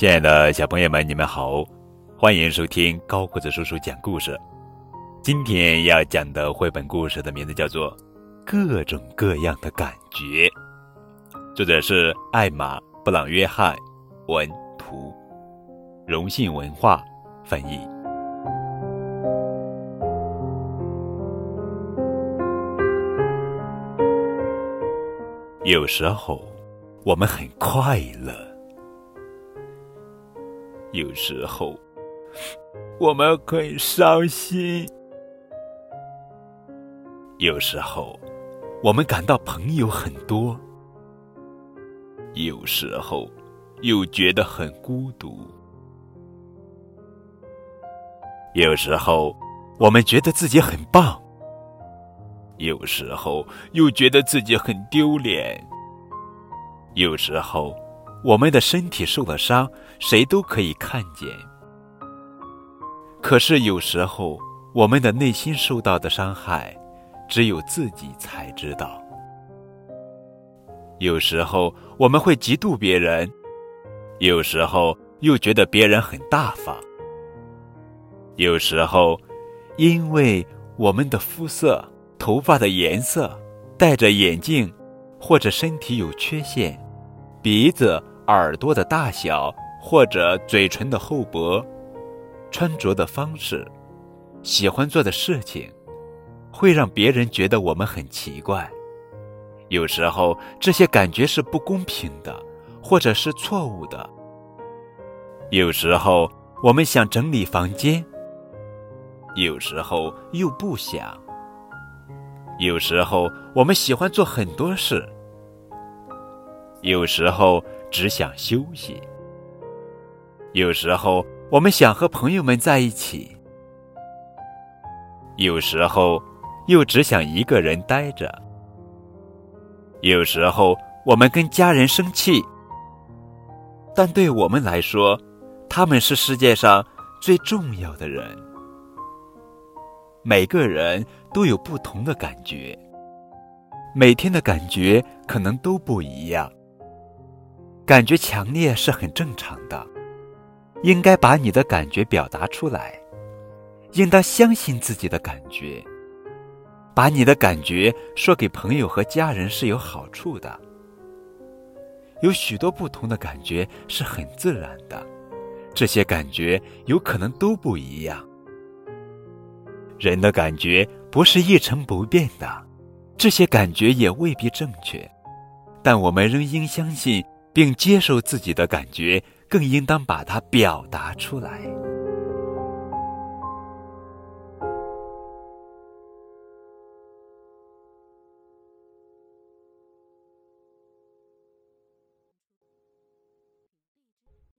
亲爱的小朋友们，你们好，欢迎收听高个子叔叔讲故事。今天要讲的绘本故事的名字叫做《各种各样的感觉》，作者是艾玛·布朗约翰，文图，荣信文化翻译。有时候，我们很快乐。有时候，我们很伤心；有时候，我们感到朋友很多；有时候，又觉得很孤独；有时候，我们觉得自己很棒；有时候，又觉得自己很丢脸；有时候。我们的身体受了伤，谁都可以看见。可是有时候，我们的内心受到的伤害，只有自己才知道。有时候我们会嫉妒别人，有时候又觉得别人很大方。有时候，因为我们的肤色、头发的颜色、戴着眼镜，或者身体有缺陷，鼻子。耳朵的大小，或者嘴唇的厚薄，穿着的方式，喜欢做的事情，会让别人觉得我们很奇怪。有时候这些感觉是不公平的，或者是错误的。有时候我们想整理房间，有时候又不想。有时候我们喜欢做很多事，有时候。只想休息。有时候我们想和朋友们在一起，有时候又只想一个人待着。有时候我们跟家人生气，但对我们来说，他们是世界上最重要的人。每个人都有不同的感觉，每天的感觉可能都不一样。感觉强烈是很正常的，应该把你的感觉表达出来，应当相信自己的感觉，把你的感觉说给朋友和家人是有好处的。有许多不同的感觉是很自然的，这些感觉有可能都不一样。人的感觉不是一成不变的，这些感觉也未必正确，但我们仍应相信。并接受自己的感觉，更应当把它表达出来。